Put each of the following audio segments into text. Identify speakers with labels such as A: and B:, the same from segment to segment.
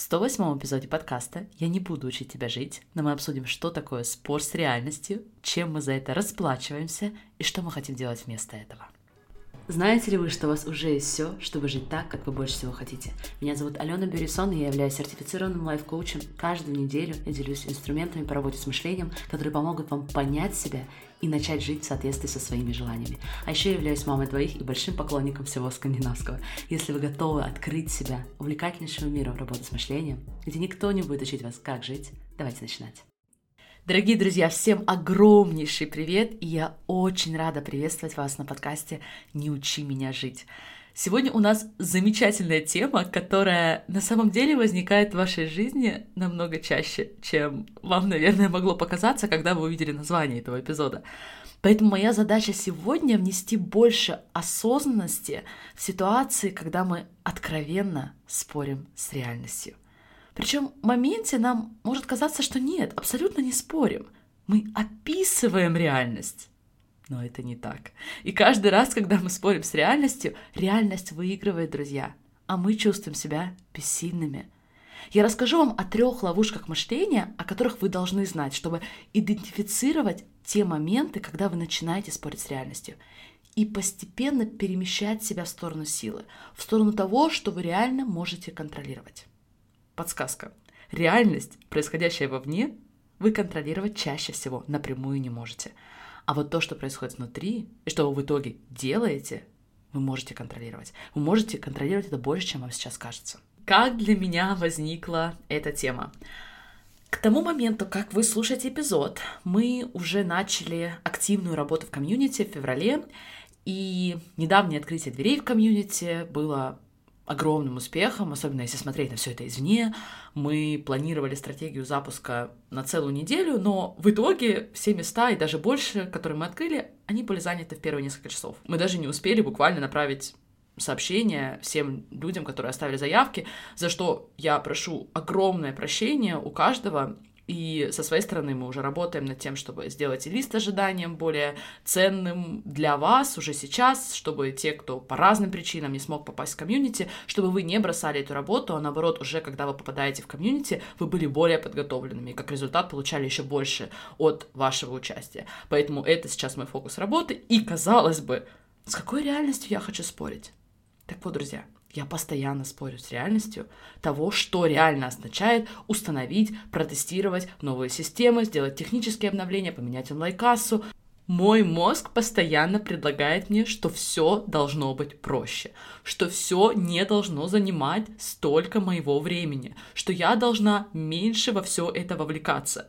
A: В 108 эпизоде подкаста «Я не буду учить тебя жить», но мы обсудим, что такое спор с реальностью, чем мы за это расплачиваемся и что мы хотим делать вместо этого. Знаете ли вы, что у вас уже есть все, чтобы жить так, как вы больше всего хотите? Меня зовут Алена Бюрисон, и я являюсь сертифицированным лайф-коучем. Каждую неделю я делюсь инструментами по работе с мышлением, которые помогут вам понять себя и начать жить в соответствии со своими желаниями. А еще я являюсь мамой двоих и большим поклонником всего скандинавского. Если вы готовы открыть себя увлекательнейшему миру работы с мышлением, где никто не будет учить вас, как жить, давайте начинать. Дорогие друзья, всем огромнейший привет, и я очень рада приветствовать вас на подкасте «Не учи меня жить». Сегодня у нас замечательная тема, которая на самом деле возникает в вашей жизни намного чаще, чем вам, наверное, могло показаться, когда вы увидели название этого эпизода. Поэтому моя задача сегодня внести больше осознанности в ситуации, когда мы откровенно спорим с реальностью. Причем в моменте нам может казаться, что нет, абсолютно не спорим. Мы описываем реальность. Но это не так. И каждый раз, когда мы спорим с реальностью, реальность выигрывает, друзья, а мы чувствуем себя бессильными. Я расскажу вам о трех ловушках мышления, о которых вы должны знать, чтобы идентифицировать те моменты, когда вы начинаете спорить с реальностью, и постепенно перемещать себя в сторону силы, в сторону того, что вы реально можете контролировать. Подсказка. Реальность, происходящая вовне, вы контролировать чаще всего напрямую не можете. А вот то, что происходит внутри, и что вы в итоге делаете, вы можете контролировать. Вы можете контролировать это больше, чем вам сейчас кажется. Как для меня возникла эта тема? К тому моменту, как вы слушаете эпизод, мы уже начали активную работу в комьюнити в феврале, и недавнее открытие дверей в комьюнити было огромным успехом, особенно если смотреть на все это извне. Мы планировали стратегию запуска на целую неделю, но в итоге все места и даже больше, которые мы открыли, они были заняты в первые несколько часов. Мы даже не успели буквально направить сообщения всем людям, которые оставили заявки, за что я прошу огромное прощение у каждого, и со своей стороны мы уже работаем над тем, чтобы сделать лист ожиданием более ценным для вас уже сейчас, чтобы те, кто по разным причинам не смог попасть в комьюнити, чтобы вы не бросали эту работу, а наоборот, уже когда вы попадаете в комьюнити, вы были более подготовленными, и как результат получали еще больше от вашего участия. Поэтому это сейчас мой фокус работы, и казалось бы, с какой реальностью я хочу спорить? Так вот, друзья, я постоянно спорю с реальностью того, что реально означает установить, протестировать новые системы, сделать технические обновления, поменять онлайн-кассу. Мой мозг постоянно предлагает мне, что все должно быть проще, что все не должно занимать столько моего времени, что я должна меньше во все это вовлекаться.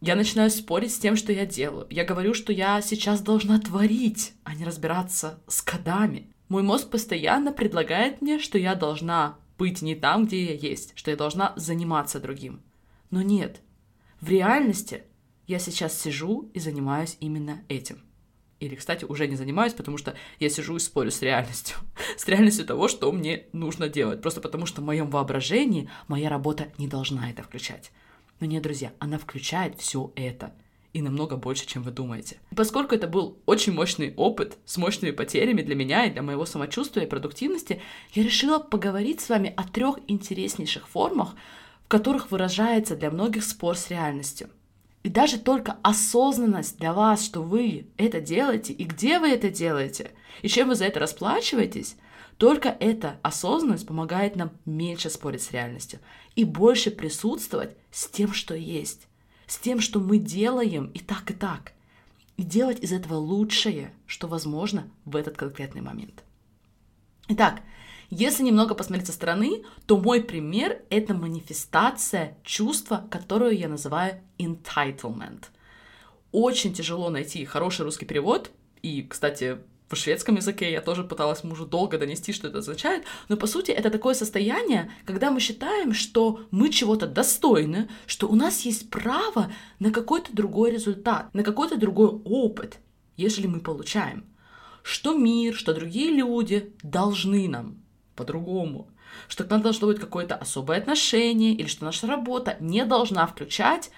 A: Я начинаю спорить с тем, что я делаю. Я говорю, что я сейчас должна творить, а не разбираться с кодами. Мой мозг постоянно предлагает мне, что я должна быть не там, где я есть, что я должна заниматься другим. Но нет, в реальности я сейчас сижу и занимаюсь именно этим. Или, кстати, уже не занимаюсь, потому что я сижу и спорю с реальностью. с реальностью того, что мне нужно делать. Просто потому что в моем воображении моя работа не должна это включать. Но нет, друзья, она включает все это и намного больше, чем вы думаете. Поскольку это был очень мощный опыт с мощными потерями для меня и для моего самочувствия и продуктивности, я решила поговорить с вами о трех интереснейших формах, в которых выражается для многих спор с реальностью. И даже только осознанность для вас, что вы это делаете и где вы это делаете, и чем вы за это расплачиваетесь, только эта осознанность помогает нам меньше спорить с реальностью и больше присутствовать с тем, что есть с тем, что мы делаем и так, и так. И делать из этого лучшее, что возможно в этот конкретный момент. Итак, если немного посмотреть со стороны, то мой пример — это манифестация чувства, которую я называю entitlement. Очень тяжело найти хороший русский перевод, и, кстати, в шведском языке я тоже пыталась мужу долго донести, что это означает, но по сути это такое состояние, когда мы считаем, что мы чего-то достойны, что у нас есть право на какой-то другой результат, на какой-то другой опыт, если мы получаем. Что мир, что другие люди должны нам по-другому, что к нам должно быть какое-то особое отношение, или что наша работа не должна включать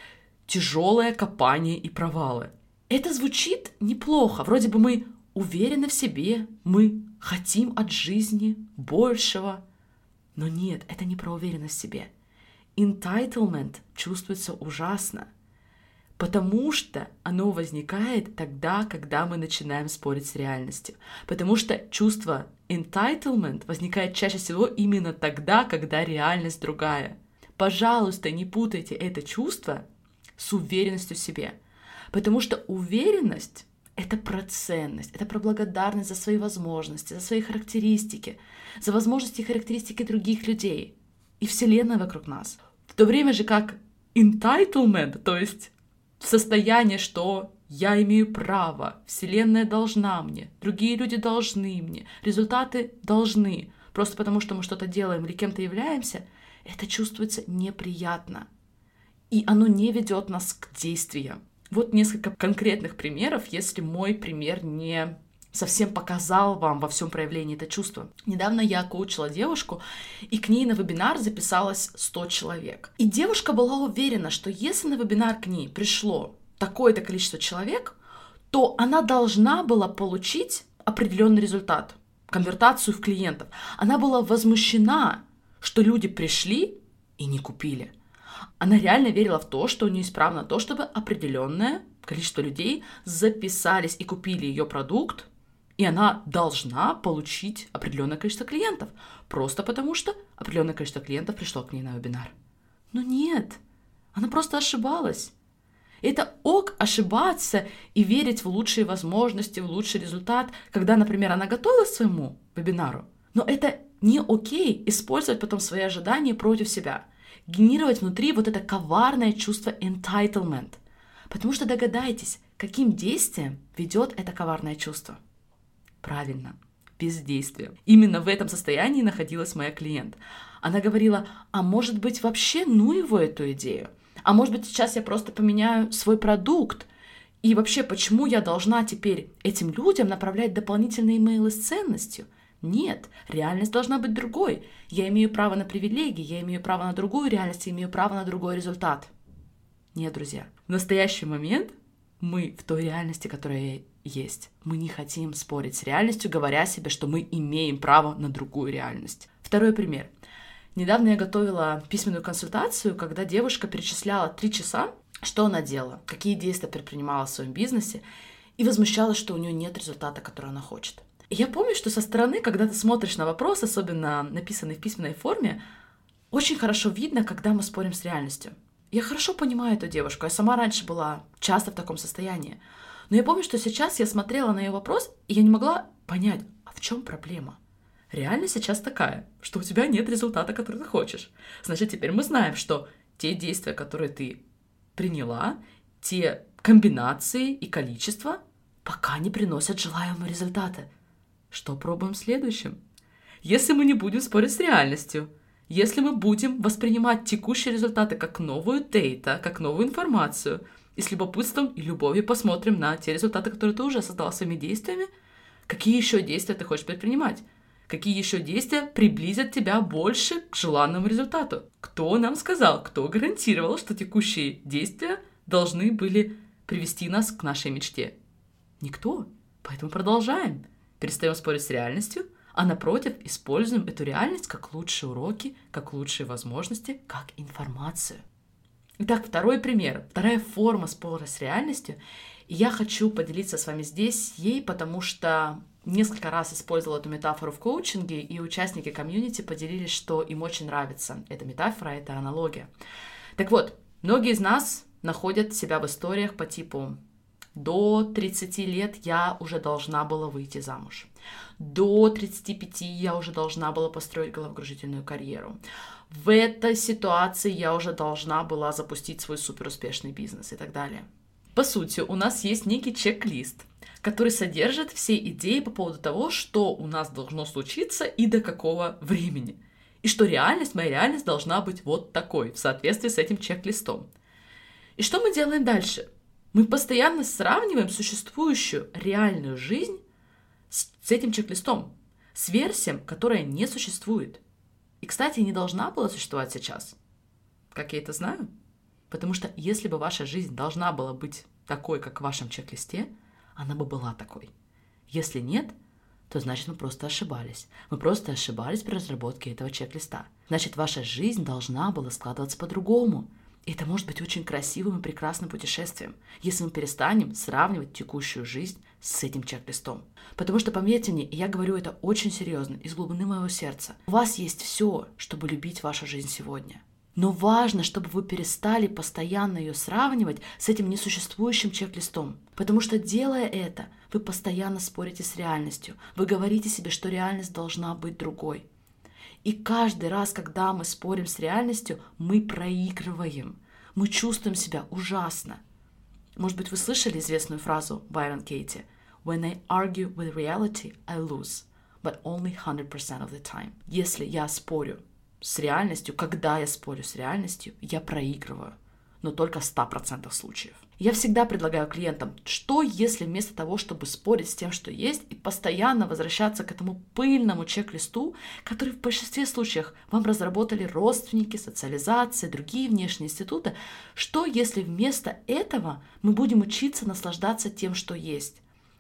A: тяжелое копание и провалы. Это звучит неплохо. Вроде бы мы уверены в себе, мы хотим от жизни большего. Но нет, это не про уверенность в себе. Entitlement чувствуется ужасно, потому что оно возникает тогда, когда мы начинаем спорить с реальностью. Потому что чувство entitlement возникает чаще всего именно тогда, когда реальность другая. Пожалуйста, не путайте это чувство с уверенностью в себе. Потому что уверенность — это про ценность, это про благодарность за свои возможности, за свои характеристики, за возможности и характеристики других людей и Вселенной вокруг нас. В то время же как entitlement, то есть состояние, что я имею право, Вселенная должна мне, другие люди должны мне, результаты должны. Просто потому, что мы что-то делаем или кем-то являемся, это чувствуется неприятно. И оно не ведет нас к действиям. Вот несколько конкретных примеров, если мой пример не совсем показал вам во всем проявлении это чувство. Недавно я коучила девушку, и к ней на вебинар записалось 100 человек. И девушка была уверена, что если на вебинар к ней пришло такое-то количество человек, то она должна была получить определенный результат, конвертацию в клиентов. Она была возмущена, что люди пришли и не купили. Она реально верила в то, что у нее исправно то, чтобы определенное количество людей записались и купили ее продукт, и она должна получить определенное количество клиентов, просто потому что определенное количество клиентов пришло к ней на вебинар. Но нет, она просто ошибалась. Это ок ошибаться и верить в лучшие возможности, в лучший результат, когда, например, она готовилась к своему вебинару. Но это не окей использовать потом свои ожидания против себя. Генерировать внутри вот это коварное чувство entitlement. Потому что догадайтесь, каким действием ведет это коварное чувство – Правильно, бездействие. Именно в этом состоянии находилась моя клиент. Она говорила, а может быть вообще ну его эту идею? А может быть сейчас я просто поменяю свой продукт? И вообще, почему я должна теперь этим людям направлять дополнительные имейлы с ценностью? Нет, реальность должна быть другой. Я имею право на привилегии, я имею право на другую реальность, я имею право на другой результат. Нет, друзья. В настоящий момент мы в той реальности, которая есть. Мы не хотим спорить с реальностью, говоря себе, что мы имеем право на другую реальность. Второй пример. Недавно я готовила письменную консультацию, когда девушка перечисляла три часа, что она делала, какие действия предпринимала в своем бизнесе, и возмущалась, что у нее нет результата, который она хочет. Я помню, что со стороны, когда ты смотришь на вопрос, особенно написанный в письменной форме, очень хорошо видно, когда мы спорим с реальностью. Я хорошо понимаю эту девушку, я сама раньше была часто в таком состоянии. Но я помню, что сейчас я смотрела на ее вопрос, и я не могла понять, а в чем проблема? Реальность сейчас такая, что у тебя нет результата, который ты хочешь. Значит, теперь мы знаем, что те действия, которые ты приняла, те комбинации и количество пока не приносят желаемого результата. Что пробуем следующим? Если мы не будем спорить с реальностью, если мы будем воспринимать текущие результаты как новую дейта, как новую информацию – и с любопытством и любовью посмотрим на те результаты, которые ты уже создал своими действиями. Какие еще действия ты хочешь предпринимать? Какие еще действия приблизят тебя больше к желанному результату? Кто нам сказал, кто гарантировал, что текущие действия должны были привести нас к нашей мечте? Никто. Поэтому продолжаем. Перестаем спорить с реальностью, а напротив, используем эту реальность как лучшие уроки, как лучшие возможности, как информацию. Итак, второй пример, вторая форма спора с реальностью. И я хочу поделиться с вами здесь ей, потому что несколько раз использовала эту метафору в коучинге, и участники комьюнити поделились, что им очень нравится эта метафора, эта аналогия. Так вот, многие из нас находят себя в историях по типу до 30 лет я уже должна была выйти замуж. До 35 я уже должна была построить головокружительную карьеру в этой ситуации я уже должна была запустить свой суперуспешный бизнес и так далее. По сути, у нас есть некий чек-лист, который содержит все идеи по поводу того, что у нас должно случиться и до какого времени. И что реальность, моя реальность должна быть вот такой, в соответствии с этим чек-листом. И что мы делаем дальше? Мы постоянно сравниваем существующую реальную жизнь с, с этим чек-листом, с версией, которая не существует – и, кстати, не должна была существовать сейчас. Как я это знаю? Потому что если бы ваша жизнь должна была быть такой, как в вашем чек-листе, она бы была такой. Если нет, то значит мы просто ошибались. Мы просто ошибались при разработке этого чек-листа. Значит, ваша жизнь должна была складываться по-другому. И это может быть очень красивым и прекрасным путешествием, если мы перестанем сравнивать текущую жизнь с этим чек-листом. Потому что, поверьте мне, я говорю это очень серьезно, из глубины моего сердца. У вас есть все, чтобы любить вашу жизнь сегодня. Но важно, чтобы вы перестали постоянно ее сравнивать с этим несуществующим чек-листом. Потому что делая это, вы постоянно спорите с реальностью. Вы говорите себе, что реальность должна быть другой. И каждый раз, когда мы спорим с реальностью, мы проигрываем. Мы чувствуем себя ужасно. Может быть, вы слышали известную фразу Байрон Кейти «When I argue with reality, I lose, but only 100% of the time». Если я спорю с реальностью, когда я спорю с реальностью, я проигрываю, но только в 100% случаев. Я всегда предлагаю клиентам, что если вместо того, чтобы спорить с тем, что есть, и постоянно возвращаться к этому пыльному чек-листу, который в большинстве случаев вам разработали родственники, социализация, другие внешние институты, что если вместо этого мы будем учиться наслаждаться тем, что есть?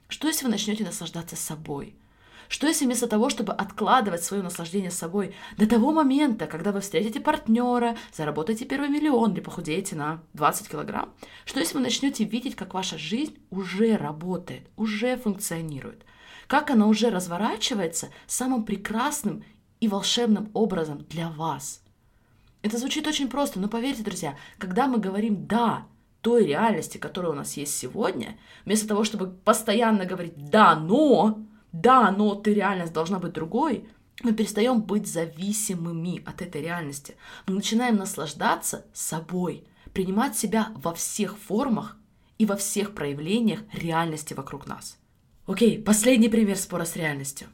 A: Что если вы начнете наслаждаться собой? Что если вместо того, чтобы откладывать свое наслаждение собой до того момента, когда вы встретите партнера, заработаете первый миллион или похудеете на 20 килограмм, что если вы начнете видеть, как ваша жизнь уже работает, уже функционирует, как она уже разворачивается самым прекрасным и волшебным образом для вас. Это звучит очень просто, но поверьте, друзья, когда мы говорим «да», той реальности, которая у нас есть сегодня, вместо того, чтобы постоянно говорить «да, но», да, но ты реальность должна быть другой, мы перестаем быть зависимыми от этой реальности. Мы начинаем наслаждаться собой, принимать себя во всех формах и во всех проявлениях реальности вокруг нас. Окей, последний пример спора с реальностью.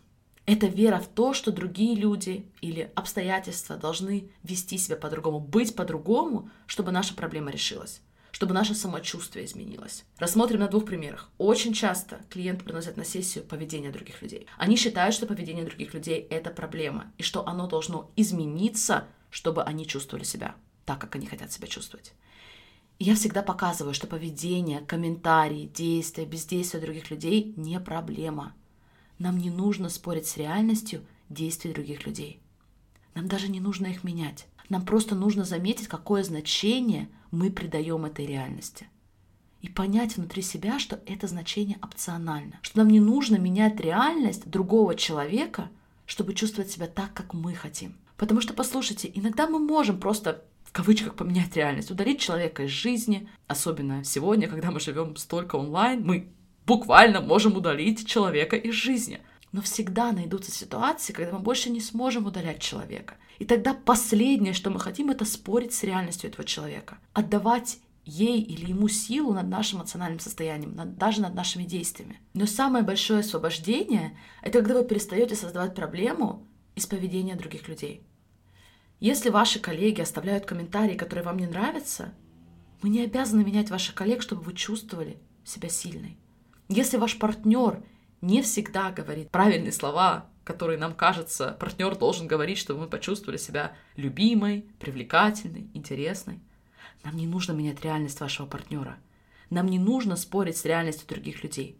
A: Это вера в то, что другие люди или обстоятельства должны вести себя по-другому, быть по-другому, чтобы наша проблема решилась чтобы наше самочувствие изменилось. Рассмотрим на двух примерах. Очень часто клиенты приносят на сессию поведение других людей. Они считают, что поведение других людей — это проблема, и что оно должно измениться, чтобы они чувствовали себя так, как они хотят себя чувствовать. Я всегда показываю, что поведение, комментарии, действия, бездействие других людей не проблема. Нам не нужно спорить с реальностью действий других людей. Нам даже не нужно их менять. Нам просто нужно заметить, какое значение мы придаем этой реальности. И понять внутри себя, что это значение опционально. Что нам не нужно менять реальность другого человека, чтобы чувствовать себя так, как мы хотим. Потому что, послушайте, иногда мы можем просто в кавычках поменять реальность, удалить человека из жизни, особенно сегодня, когда мы живем столько онлайн, мы буквально можем удалить человека из жизни. Но всегда найдутся ситуации, когда мы больше не сможем удалять человека. И тогда последнее, что мы хотим, это спорить с реальностью этого человека. Отдавать ей или ему силу над нашим эмоциональным состоянием, над, даже над нашими действиями. Но самое большое освобождение — это когда вы перестаете создавать проблему из поведения других людей. Если ваши коллеги оставляют комментарии, которые вам не нравятся, мы не обязаны менять ваших коллег, чтобы вы чувствовали себя сильной. Если ваш партнер не всегда говорит правильные слова, которые нам кажется, партнер должен говорить, чтобы мы почувствовали себя любимой, привлекательной, интересной. Нам не нужно менять реальность вашего партнера. Нам не нужно спорить с реальностью других людей.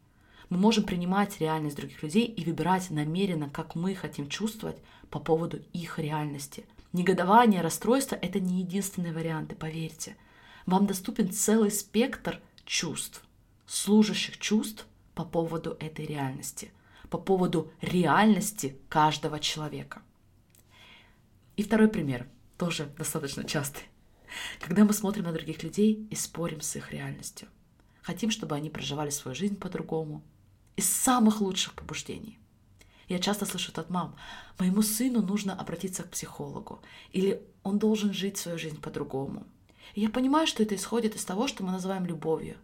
A: Мы можем принимать реальность других людей и выбирать намеренно, как мы хотим чувствовать по поводу их реальности. Негодование, расстройство – это не единственные варианты, поверьте. Вам доступен целый спектр чувств, служащих чувств по поводу этой реальности по поводу реальности каждого человека. И второй пример, тоже достаточно частый. Когда мы смотрим на других людей и спорим с их реальностью. Хотим, чтобы они проживали свою жизнь по-другому. Из самых лучших побуждений. Я часто слышу от мам, моему сыну нужно обратиться к психологу, или он должен жить свою жизнь по-другому. И я понимаю, что это исходит из того, что мы называем любовью.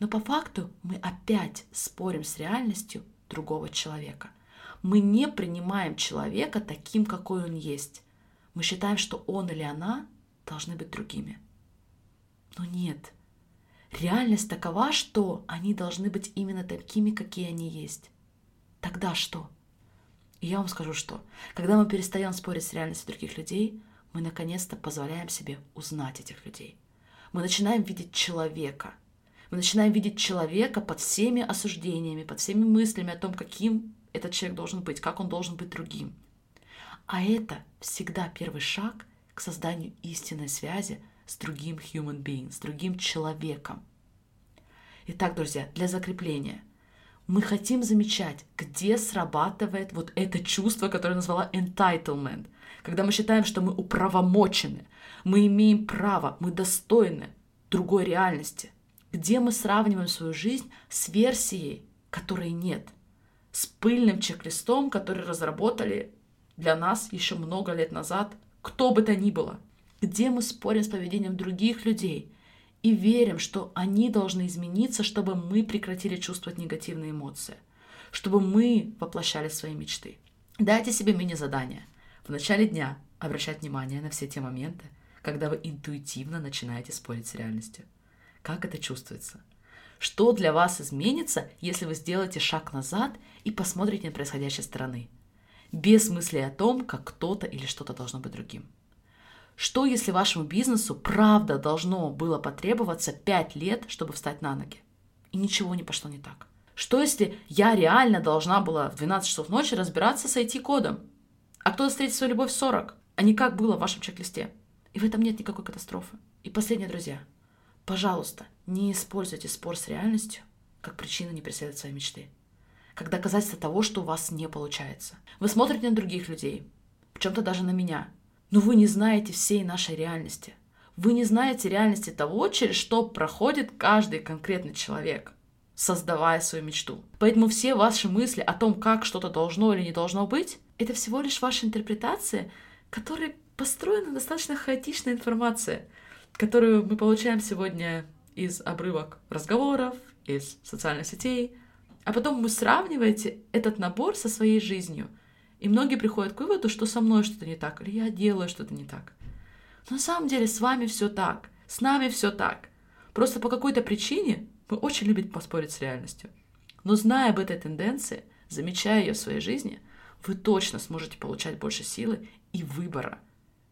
A: Но по факту мы опять спорим с реальностью другого человека. Мы не принимаем человека таким, какой он есть. Мы считаем, что он или она должны быть другими. Но нет. Реальность такова, что они должны быть именно такими, какие они есть. Тогда что? И я вам скажу, что когда мы перестаем спорить с реальностью других людей, мы наконец-то позволяем себе узнать этих людей. Мы начинаем видеть человека – мы начинаем видеть человека под всеми осуждениями, под всеми мыслями о том, каким этот человек должен быть, как он должен быть другим. А это всегда первый шаг к созданию истинной связи с другим human being, с другим человеком. Итак, друзья, для закрепления мы хотим замечать, где срабатывает вот это чувство, которое я назвала entitlement, когда мы считаем, что мы управомочены, мы имеем право, мы достойны другой реальности, где мы сравниваем свою жизнь с версией, которой нет, с пыльным чек-листом, который разработали для нас еще много лет назад, кто бы то ни было, где мы спорим с поведением других людей – и верим, что они должны измениться, чтобы мы прекратили чувствовать негативные эмоции, чтобы мы воплощали свои мечты. Дайте себе мини-задание. В начале дня обращать внимание на все те моменты, когда вы интуитивно начинаете спорить с реальностью. Как это чувствуется? Что для вас изменится, если вы сделаете шаг назад и посмотрите на происходящее стороны, без мысли о том, как кто-то или что-то должно быть другим? Что, если вашему бизнесу правда должно было потребоваться 5 лет, чтобы встать на ноги? И ничего не пошло не так. Что, если я реально должна была в 12 часов ночи разбираться с IT-кодом, а кто-то встретит свою любовь в 40, а не как было в вашем чек-листе? И в этом нет никакой катастрофы. И последнее, друзья. Пожалуйста, не используйте спор с реальностью как причину не преследовать свои мечты. Как доказательство того, что у вас не получается. Вы смотрите на других людей, в чем-то даже на меня, но вы не знаете всей нашей реальности. Вы не знаете реальности того, через что проходит каждый конкретный человек, создавая свою мечту. Поэтому все ваши мысли о том, как что-то должно или не должно быть, это всего лишь ваша интерпретация, которая построена на достаточно хаотичной информации, которую мы получаем сегодня из обрывок разговоров, из социальных сетей, а потом вы сравниваете этот набор со своей жизнью – и многие приходят к выводу, что со мной что-то не так, или я делаю что-то не так. Но на самом деле с вами все так, с нами все так. Просто по какой-то причине мы очень любим поспорить с реальностью. Но зная об этой тенденции, замечая ее в своей жизни, вы точно сможете получать больше силы и выбора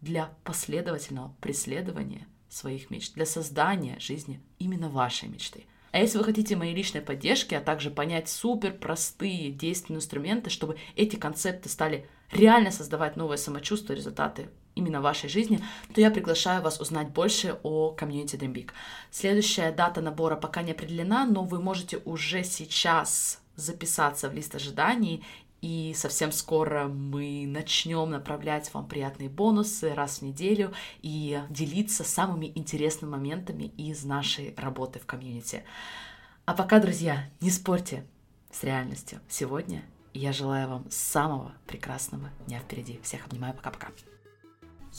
A: для последовательного преследования своих мечт, для создания жизни именно вашей мечты – а если вы хотите моей личной поддержки, а также понять супер простые действенные инструменты, чтобы эти концепты стали реально создавать новое самочувствие, результаты именно вашей жизни, то я приглашаю вас узнать больше о комьюнити Dream Big. Следующая дата набора пока не определена, но вы можете уже сейчас записаться в лист ожиданий и совсем скоро мы начнем направлять вам приятные бонусы раз в неделю и делиться самыми интересными моментами из нашей работы в комьюнити. А пока, друзья, не спорьте с реальностью. Сегодня я желаю вам самого прекрасного дня впереди. Всех обнимаю. Пока-пока.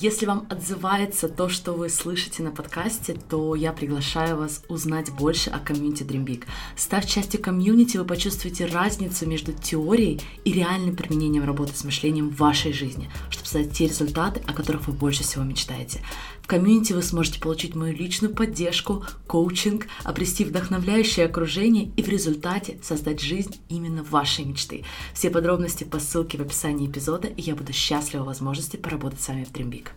A: Если вам отзывается то, что вы слышите на подкасте, то я приглашаю вас узнать больше о комьюнити Dream Big. Став частью комьюнити, вы почувствуете разницу между теорией и реальным применением работы с мышлением в вашей жизни, чтобы создать те результаты, о которых вы больше всего мечтаете комьюнити вы сможете получить мою личную поддержку, коучинг, обрести вдохновляющее окружение и в результате создать жизнь именно вашей мечты. Все подробности по ссылке в описании эпизода, и я буду счастлива возможности поработать с вами в Dream Big.